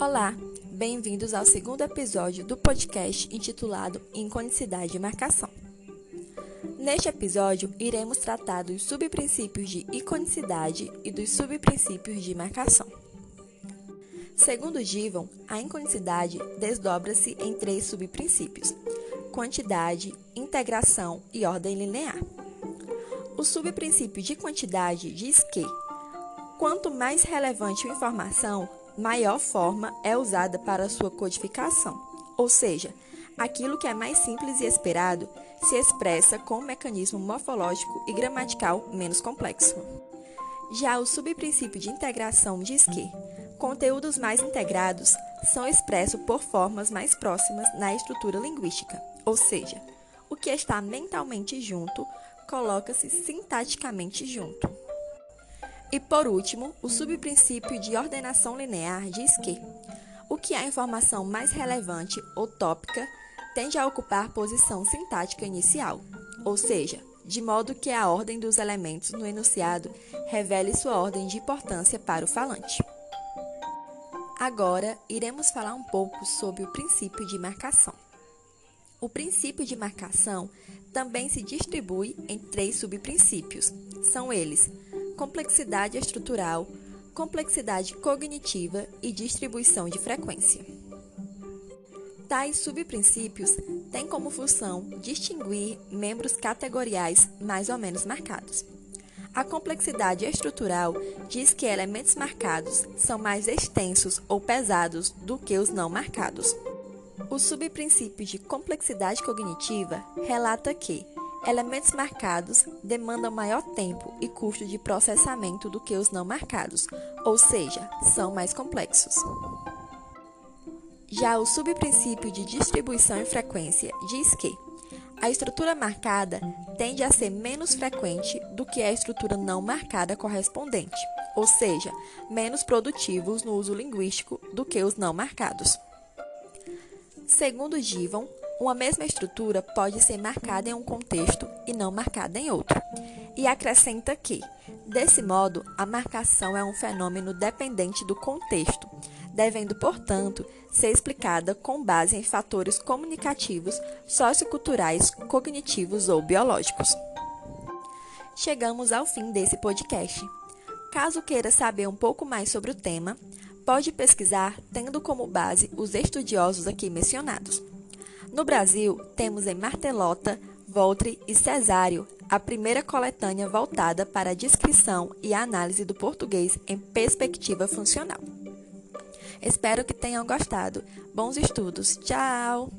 Olá, bem-vindos ao segundo episódio do podcast intitulado Inconicidade e Marcação. Neste episódio, iremos tratar dos subprincípios de iconicidade e dos subprincípios de marcação. Segundo Givan, a inconicidade desdobra-se em três subprincípios: quantidade, integração e ordem linear. O subprincípio de quantidade diz que, quanto mais relevante a informação, maior forma é usada para sua codificação, ou seja, aquilo que é mais simples e esperado se expressa com um mecanismo morfológico e gramatical menos complexo. Já o subprincípio de integração diz que conteúdos mais integrados são expressos por formas mais próximas na estrutura linguística, ou seja, o que está mentalmente junto coloca-se sintaticamente junto. E por último, o subprincípio de ordenação linear diz que o que é informação mais relevante ou tópica tende a ocupar posição sintática inicial, ou seja, de modo que a ordem dos elementos no enunciado revele sua ordem de importância para o falante. Agora, iremos falar um pouco sobre o princípio de marcação. O princípio de marcação também se distribui em três subprincípios. São eles: complexidade estrutural, complexidade cognitiva e distribuição de frequência. Tais subprincípios têm como função distinguir membros categoriais mais ou menos marcados. A complexidade estrutural diz que elementos marcados são mais extensos ou pesados do que os não marcados. O subprincípio de complexidade cognitiva relata que elementos marcados demandam maior tempo e custo de processamento do que os não marcados, ou seja, são mais complexos. Já o subprincípio de distribuição e frequência diz que a estrutura marcada tende a ser menos frequente do que a estrutura não marcada correspondente, ou seja, menos produtivos no uso linguístico do que os não marcados. Segundo Givan, uma mesma estrutura pode ser marcada em um contexto e não marcada em outro. E acrescenta que, desse modo, a marcação é um fenômeno dependente do contexto, devendo, portanto, ser explicada com base em fatores comunicativos, socioculturais, cognitivos ou biológicos. Chegamos ao fim desse podcast. Caso queira saber um pouco mais sobre o tema, pode pesquisar tendo como base os estudiosos aqui mencionados. No Brasil, temos em Martelota, Voltre e Cesário a primeira coletânea voltada para a descrição e a análise do português em perspectiva funcional. Espero que tenham gostado. Bons estudos. Tchau!